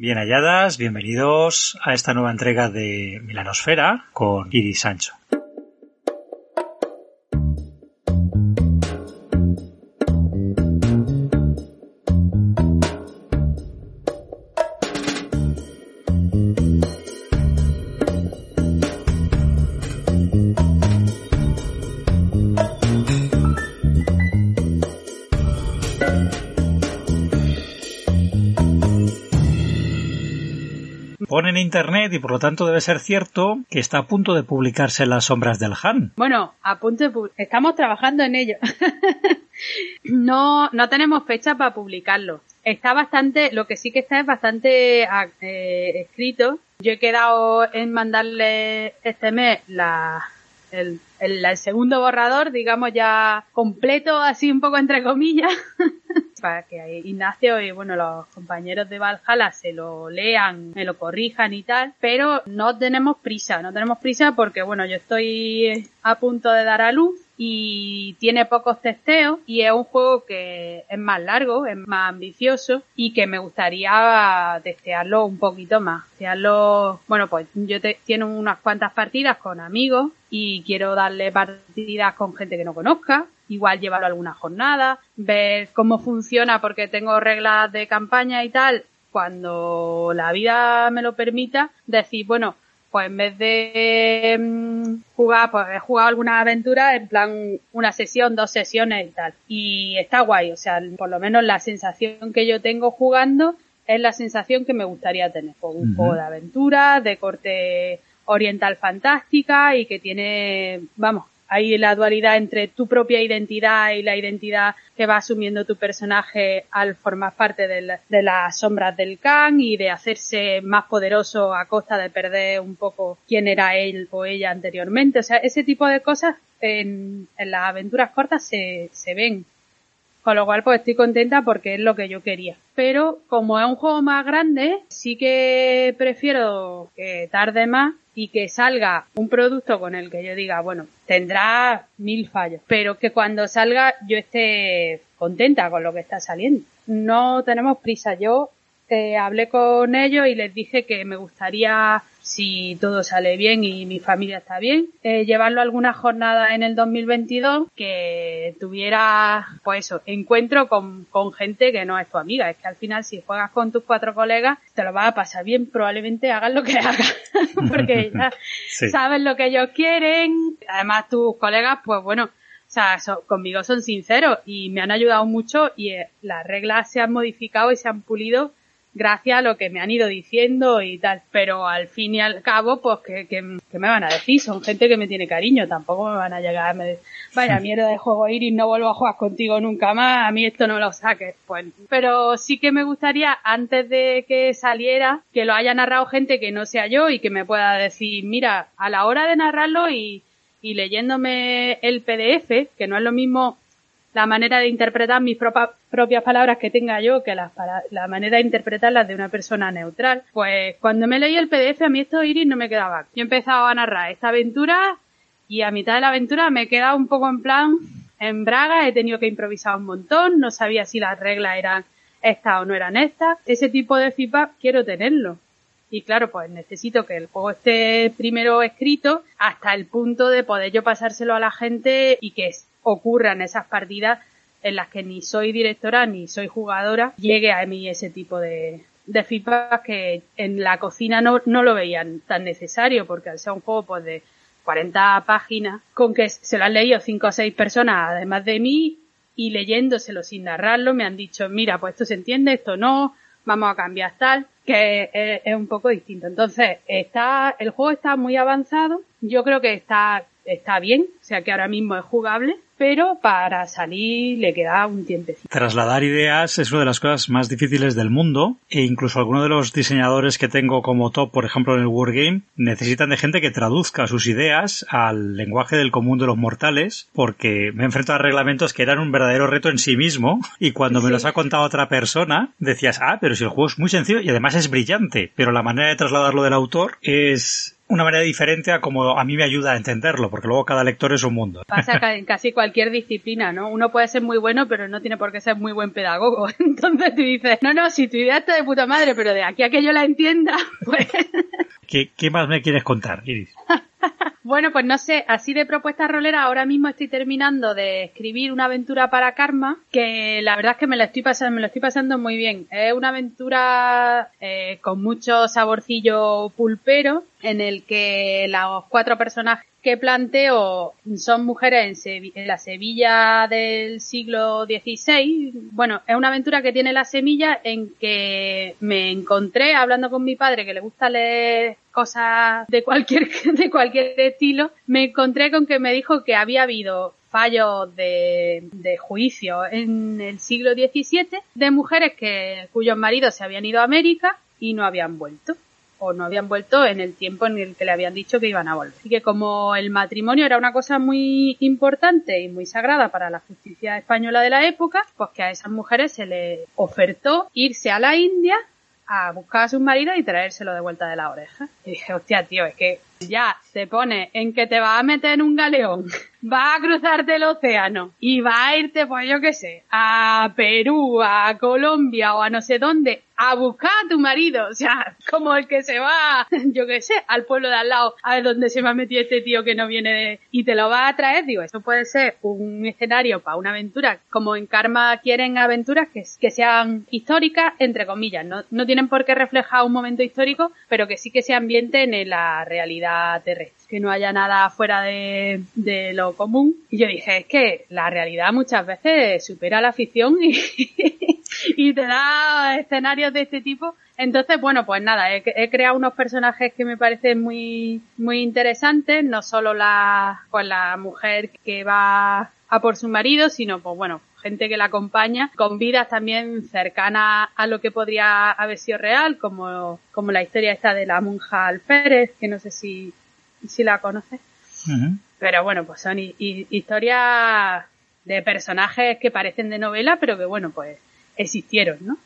Bien halladas, bienvenidos a esta nueva entrega de Milanosfera con Iris Sancho. Pone en internet y por lo tanto debe ser cierto que está a punto de publicarse Las sombras del Han. Bueno, a punto de estamos trabajando en ello. no, no tenemos fecha para publicarlo. Está bastante, lo que sí que está es bastante ah, eh, escrito. Yo he quedado en mandarle este mes la, el, el- segundo borrador, digamos ya completo, así un poco entre comillas, para que Ignacio y bueno los compañeros de Valhalla se lo lean, me lo corrijan y tal, pero no tenemos prisa, no tenemos prisa porque bueno yo estoy a punto de dar a luz y tiene pocos testeos y es un juego que es más largo, es más ambicioso y que me gustaría testearlo un poquito más. Testearlo, bueno, pues yo te, tiene unas cuantas partidas con amigos y quiero darle partidas con gente que no conozca, igual llevarlo alguna jornada, ver cómo funciona porque tengo reglas de campaña y tal, cuando la vida me lo permita, decir, bueno, pues en vez de mm, jugar, pues he jugado alguna aventura en plan una sesión, dos sesiones y tal. Y está guay, o sea, por lo menos la sensación que yo tengo jugando es la sensación que me gustaría tener. Con un Ujú. juego de aventura, de corte oriental fantástica y que tiene, vamos, hay la dualidad entre tu propia identidad y la identidad que va asumiendo tu personaje al formar parte del- de las sombras del Khan y de hacerse más poderoso a costa de perder un poco quién era él o ella anteriormente. O sea, ese tipo de cosas en, en las aventuras cortas se, se ven. Con lo cual, pues estoy contenta porque es lo que yo quería. Pero como es un juego más grande, sí que prefiero que tarde más y que salga un producto con el que yo diga, bueno, tendrá mil fallos, pero que cuando salga yo esté contenta con lo que está saliendo. No tenemos prisa. Yo eh, hablé con ellos y les dije que me gustaría, si todo sale bien y mi familia está bien, eh, llevarlo a alguna jornada en el 2022 que tuviera, pues eso, encuentro con, con gente que no es tu amiga. Es que al final si juegas con tus cuatro colegas, te lo vas a pasar bien, probablemente hagas lo que hagas, porque ya Sí. sabes lo que ellos quieren. Además tus colegas, pues bueno, o sea, so- conmigo son sinceros y me han ayudado mucho y eh, las reglas se han modificado y se han pulido gracias a lo que me han ido diciendo y tal. Pero al fin y al cabo, pues, ¿qué, qué, qué me van a decir? Son gente que me tiene cariño, tampoco me van a llegar a me de- vaya mierda de juego Iris, no vuelvo a jugar contigo nunca más, a mí esto no lo saques. Pues, pero sí que me gustaría, antes de que saliera, que lo haya narrado gente que no sea yo y que me pueda decir, mira, a la hora de narrarlo y, y leyéndome el PDF, que no es lo mismo la manera de interpretar mis propa- propias palabras que tenga yo que las para- la manera de interpretarlas de una persona neutral. Pues cuando me leí el PDF a mí esto Iris no me quedaba. Yo he empezado a narrar esta aventura y a mitad de la aventura me he quedado un poco en plan en braga, he tenido que improvisar un montón, no sabía si las reglas eran estas o no eran estas. Ese tipo de feedback quiero tenerlo. Y claro, pues necesito que el juego esté primero escrito hasta el punto de poder yo pasárselo a la gente y que ocurran esas partidas en las que ni soy directora ni soy jugadora, llegue a mí ese tipo de, de feedback que en la cocina no, no lo veían tan necesario porque al ser un juego pues de 40 páginas con que se lo han leído 5 o 6 personas además de mí y leyéndoselo sin narrarlo me han dicho mira pues esto se entiende, esto no, vamos a cambiar tal, que es, es un poco distinto. Entonces, está, el juego está muy avanzado, yo creo que está, está bien, o sea que ahora mismo es jugable, pero para salir le queda un tiempecito. Trasladar ideas es una de las cosas más difíciles del mundo e incluso algunos de los diseñadores que tengo como top, por ejemplo en el Wargame, necesitan de gente que traduzca sus ideas al lenguaje del común de los mortales porque me enfrento a reglamentos que eran un verdadero reto en sí mismo y cuando me los ha contado otra persona decías, ah, pero si el juego es muy sencillo y además es brillante, pero la manera de trasladarlo del autor es una manera diferente a como a mí me ayuda a entenderlo, porque luego cada lector es un mundo. Pasa en casi cualquier disciplina, ¿no? Uno puede ser muy bueno, pero no tiene por qué ser muy buen pedagogo. Entonces tú dices, no, no, si tu idea está de puta madre, pero de aquí a que yo la entienda, pues... ¿Qué, qué más me quieres contar, Iris? Bueno, pues no sé, así de propuesta rolera, ahora mismo estoy terminando de escribir una aventura para Karma, que la verdad es que me la estoy pasando, me lo estoy pasando muy bien. Es una aventura eh, con mucho saborcillo pulpero, en el que los cuatro personajes que planteo son mujeres en, la Sevilla del siglo XVI. Bueno, es una aventura que tiene la semilla en que me encontré hablando con mi padre que le gusta leer cosas de cualquier, de cualquier estilo. Me encontré con que me dijo que había habido fallos de, de juicio en el siglo XVII de mujeres que, cuyos maridos se habían ido a América y no habían vuelto o no habían vuelto en el tiempo en el que le habían dicho que iban a volver. Así que como el matrimonio era una cosa muy importante y muy sagrada para la justicia española de la época, pues que a esas mujeres se les ofertó irse a la India a buscar a sus maridos y traérselo de vuelta de la oreja. Y dije, hostia, tío, es que ya se pone en que te vas a meter en un galeón, va a cruzarte el océano y va a irte, pues yo qué sé, a Perú, a Colombia o a no sé dónde, a buscar a tu marido, o sea, como el que se va, yo qué sé, al pueblo de al lado, a ver dónde se me ha metido este tío que no viene de... y te lo va a traer, digo, eso puede ser un escenario para una aventura, como en Karma quieren aventuras que, que sean históricas, entre comillas, no, no tienen por qué reflejar un momento histórico, pero que sí que se ambienten en la realidad terrestre, que no haya nada fuera de, lo común. Y yo dije, es que la realidad muchas veces supera la ficción y, y te da escenarios de este tipo. Entonces, bueno, pues nada, he, creado unos personajes que me parecen muy, muy interesantes, no solo la, pues la mujer que va a por su marido, sino pues bueno, gente que la acompaña, con vidas también cercanas a lo que podría haber sido real, como, como la historia esta de la monja Alférez, que no sé si, si la conoces. Pero bueno, pues son historias de personajes que parecen de novela, pero que bueno, pues existieron, ¿no?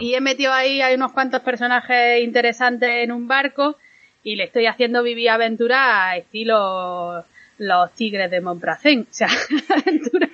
Y he metido ahí hay unos cuantos personajes interesantes en un barco y le estoy haciendo vivir aventura estilo los tigres de Montpracén. O sea, aventura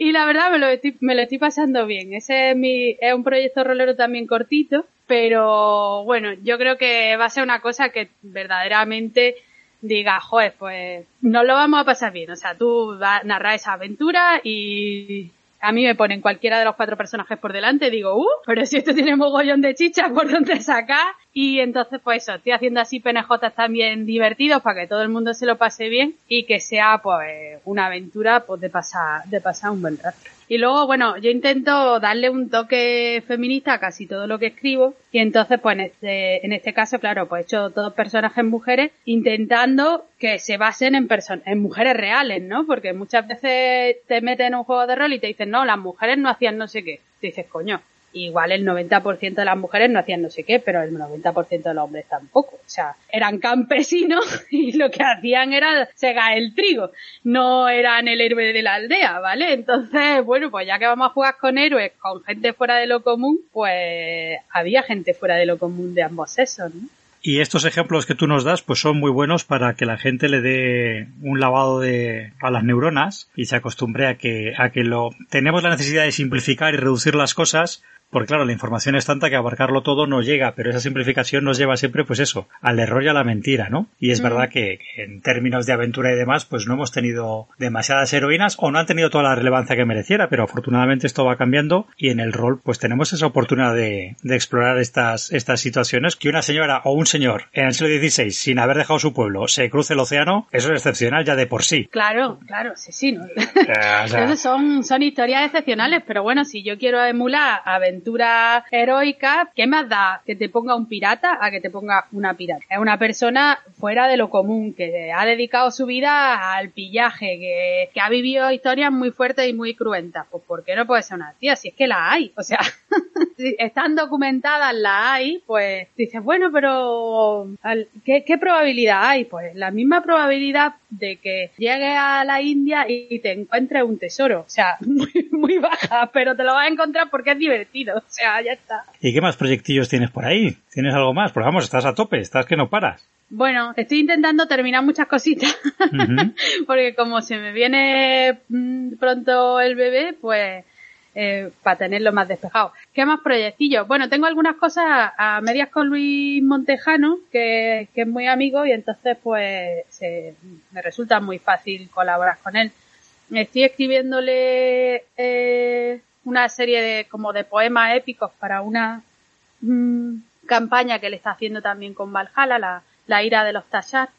y la verdad me lo, estoy, me lo estoy pasando bien. Ese es mi, es un proyecto rolero también cortito, pero bueno, yo creo que va a ser una cosa que verdaderamente diga, joder, pues nos lo vamos a pasar bien. O sea, tú vas a narrar esa aventura y, a mí me ponen cualquiera de los cuatro personajes por delante, digo, uh, pero si esto tiene mogollón de chicha, ¿por dónde sacar? Y entonces, pues eso, estoy haciendo así PNJ también divertidos para que todo el mundo se lo pase bien y que sea, pues, una aventura, pues, de pasar, de pasar un buen rato. Y luego, bueno, yo intento darle un toque feminista a casi todo lo que escribo. Y entonces, pues en este, en este caso, claro, pues he hecho todos personajes mujeres intentando que se basen en en mujeres reales, ¿no? Porque muchas veces te meten en un juego de rol y te dicen, no, las mujeres no hacían no sé qué. Te dices, coño, igual el 90% de las mujeres no hacían no sé qué, pero el 90% de los hombres tampoco. O sea, eran campesinos y lo que hacían era segar el trigo. No eran el héroe de la aldea, ¿vale? Entonces, bueno, pues ya que vamos a jugar con héroes, con gente fuera de lo común, pues había gente fuera de lo común de ambos sexos, ¿no? Y estos ejemplos que tú nos das, pues son muy buenos para que la gente le dé un lavado de, a las neuronas y se acostumbre a que, a que lo, tenemos la necesidad de simplificar y reducir las cosas porque claro, la información es tanta que abarcarlo todo no llega, pero esa simplificación nos lleva siempre, pues eso, al error y a la mentira, ¿no? Y es mm. verdad que, en términos de aventura y demás, pues no hemos tenido demasiadas heroínas o no han tenido toda la relevancia que mereciera, pero afortunadamente esto va cambiando y en el rol, pues tenemos esa oportunidad de, de explorar estas, estas situaciones. Que una señora o un señor en el siglo XVI, sin haber dejado su pueblo, se cruce el océano, eso es excepcional ya de por sí. Claro, claro, sí, sí. ¿no? son, son historias excepcionales, pero bueno, si yo quiero emular aventuras aventura heroica, ¿qué más da que te ponga un pirata a que te ponga una pirata? Es una persona fuera de lo común, que ha dedicado su vida al pillaje, que, ha vivido historias muy fuertes y muy cruentas. Pues ¿por qué no puede ser una tía? Si es que la hay. O sea, están documentadas, la hay, pues dices, bueno, pero ¿qué, ¿qué probabilidad hay? Pues la misma probabilidad de que llegue a la India y te encuentres un tesoro. O sea, muy, muy baja, pero te lo vas a encontrar porque es divertido. o sea, ya está. ¿Y qué más proyectillos tienes por ahí? ¿Tienes algo más? Porque vamos, estás a tope, estás que no paras. Bueno, estoy intentando terminar muchas cositas, porque como se me viene mm, pronto el bebé, pues eh, para tenerlo más despejado. ¿Qué más proyectillos? Bueno, tengo algunas cosas a medias con Luis Montejano, que, es muy amigo y entonces pues me resulta muy fácil colaborar con él. Estoy escribiéndole eh, una serie de como de poemas épicos para una mm, campaña que le está haciendo también con Valhalla, la, la ira de los Tashar.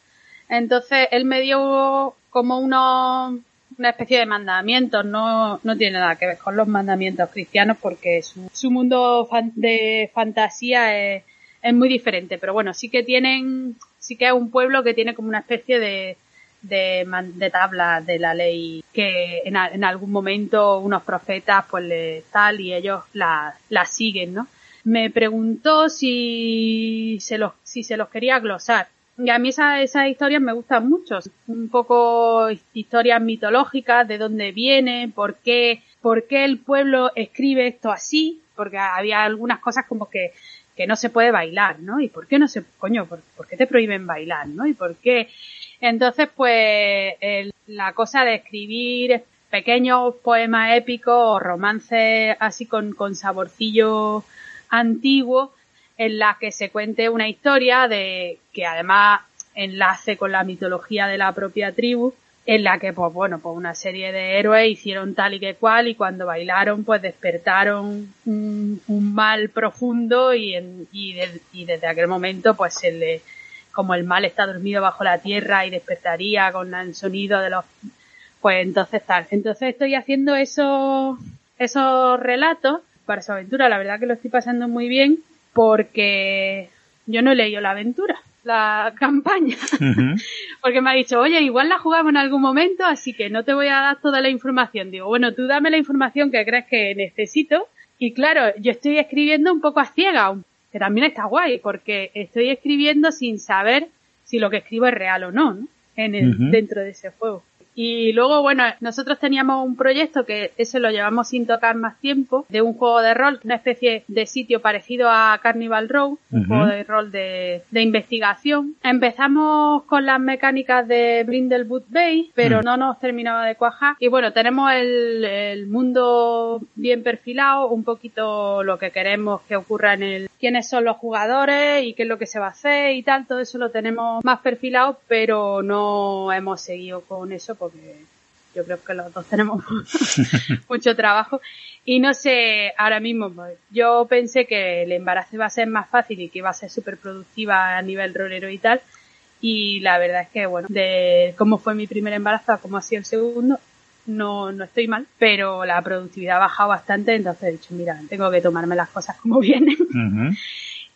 Entonces él me dio como unos una especie de mandamientos, no, no tiene nada que ver con los mandamientos cristianos porque su, su mundo de fantasía es, es, muy diferente, pero bueno, sí que tienen, sí que es un pueblo que tiene como una especie de, de, de tabla de la ley que en, en, algún momento unos profetas pues le tal y ellos la, siguen, ¿no? Me preguntó si se los, si se los quería glosar y a mí esas historias me gustan mucho. Un poco historias mitológicas, de dónde viene, por qué, por qué el pueblo escribe esto así, porque había algunas cosas como que, que no se puede bailar, ¿no? ¿Y por qué no se, coño, por, qué te prohíben bailar, ¿no? ¿Y por qué? Entonces, pues, la cosa de escribir pequeños poemas épicos o romances así con, con saborcillo antiguo, en la que se cuente una historia de que además enlace con la mitología de la propia tribu, en la que, pues bueno, pues una serie de héroes hicieron tal y que cual y cuando bailaron, pues despertaron un, mal profundo y, y, y, desde aquel momento, pues se le, como el mal está dormido bajo la tierra y despertaría con el sonido de los, pues entonces tal. Entonces estoy haciendo esos, esos relatos para su aventura, la verdad que lo estoy pasando muy bien porque yo no he leído la aventura, la campaña, porque me ha dicho, oye, igual la jugamos en algún momento, así que no te voy a dar toda la información. Digo, bueno, tú dame la información que crees que necesito. Y claro, yo estoy escribiendo un poco a ciega, que también está guay, porque estoy escribiendo sin saber si lo que escribo es real o no, ¿no? En el, dentro de ese juego. Y luego, bueno, nosotros teníamos un proyecto que ese lo llevamos sin tocar más tiempo, de un juego de rol, una especie de sitio parecido a Carnival Row, un juego de rol de, de, investigación. Empezamos con las mecánicas de Brindlewood Bay, pero mm. no nos terminaba de cuajar. Y bueno, tenemos el, el mundo bien perfilado, un poquito lo que queremos que ocurra en el, quiénes son los jugadores y qué es lo que se va a hacer y tal, todo eso lo tenemos más perfilado, pero no hemos seguido con eso porque yo creo que los dos tenemos mucho trabajo. Y no sé, ahora mismo, pues, yo pensé que el embarazo iba a ser más fácil y que iba a ser súper productiva a nivel rolero y tal. Y la verdad es que, bueno, de cómo fue mi primer embarazo a cómo ha sido el segundo, no, no estoy mal, pero la productividad ha bajado bastante, entonces he dicho, mira, tengo que tomarme las cosas como vienen.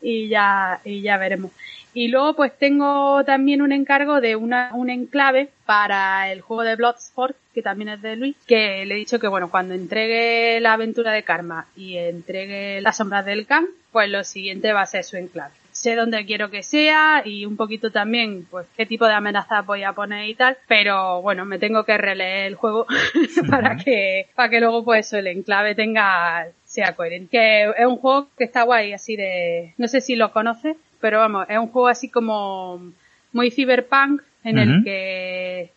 Y ya, y ya veremos. Y luego pues tengo también un encargo de una, un enclave para el juego de Bloodsport, que también es de Luis, que le he dicho que bueno, cuando entregue la aventura de Karma y entregue las sombras del Khan, pues lo siguiente va a ser su enclave. Sé dónde quiero que sea y un poquito también pues qué tipo de amenaza voy a poner y tal, pero bueno, me tengo que releer el juego para que, para que luego pues el enclave tenga sea coherente. Que es un juego que está guay, así de, no sé si lo conoces, pero vamos, es un juego así como muy cyberpunk en el que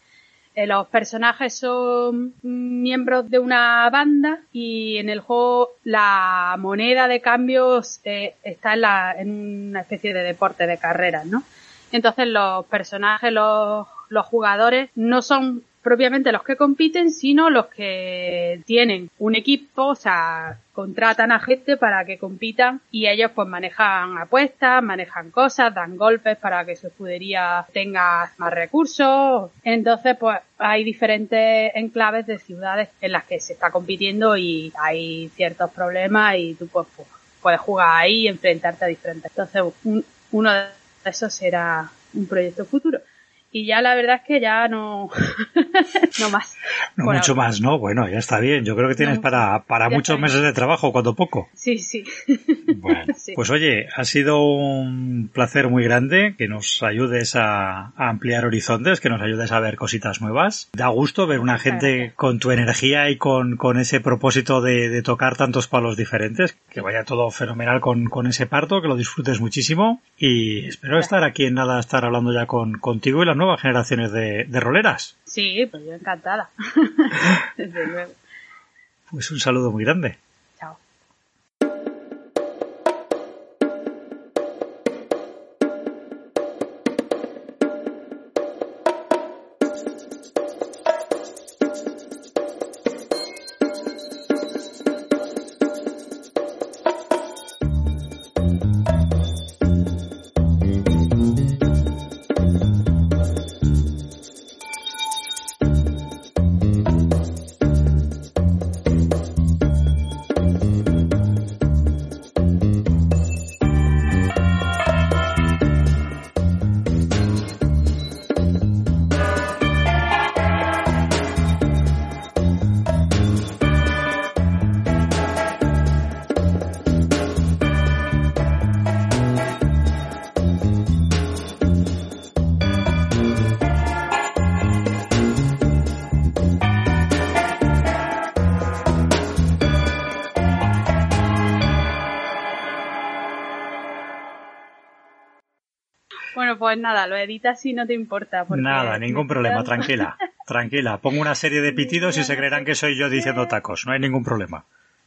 eh, los personajes son miembros de una banda y en el juego la moneda de cambios eh, está en, la, en una especie de deporte de carreras, ¿no? Entonces los personajes, los, los jugadores no son propiamente los que compiten, sino los que tienen un equipo, o sea, contratan a gente para que compitan y ellos pues manejan apuestas, manejan cosas, dan golpes para que su escudería tenga más recursos. Entonces pues hay diferentes enclaves de ciudades en las que se está compitiendo y hay ciertos problemas y tú pues, pues puedes jugar ahí y enfrentarte a diferentes. Entonces uno de esos será un proyecto futuro. Y ya la verdad es que ya no, no más. No mucho más, ¿no? Bueno, ya está bien. Yo creo que tienes para, para muchos meses de trabajo, cuando poco. Sí, sí. Bueno, pues oye, ha sido un placer muy grande que nos ayudes a, ampliar horizontes, que nos ayudes a ver cositas nuevas. Da gusto ver una gente con tu energía y con, con ese propósito de, de, tocar tantos palos diferentes. Que vaya todo fenomenal con, con ese parto, que lo disfrutes muchísimo. Y espero estar aquí en nada, estar hablando ya con, contigo y las nuevas generaciones de, de roleras. Sí, pues yo encantada. Desde luego. Pues un saludo muy grande. Pues nada, lo editas si no te importa. Nada, ningún problema, tranquila. Tranquila, pongo una serie de pitidos y se creerán que soy yo diciendo tacos, no hay ningún problema.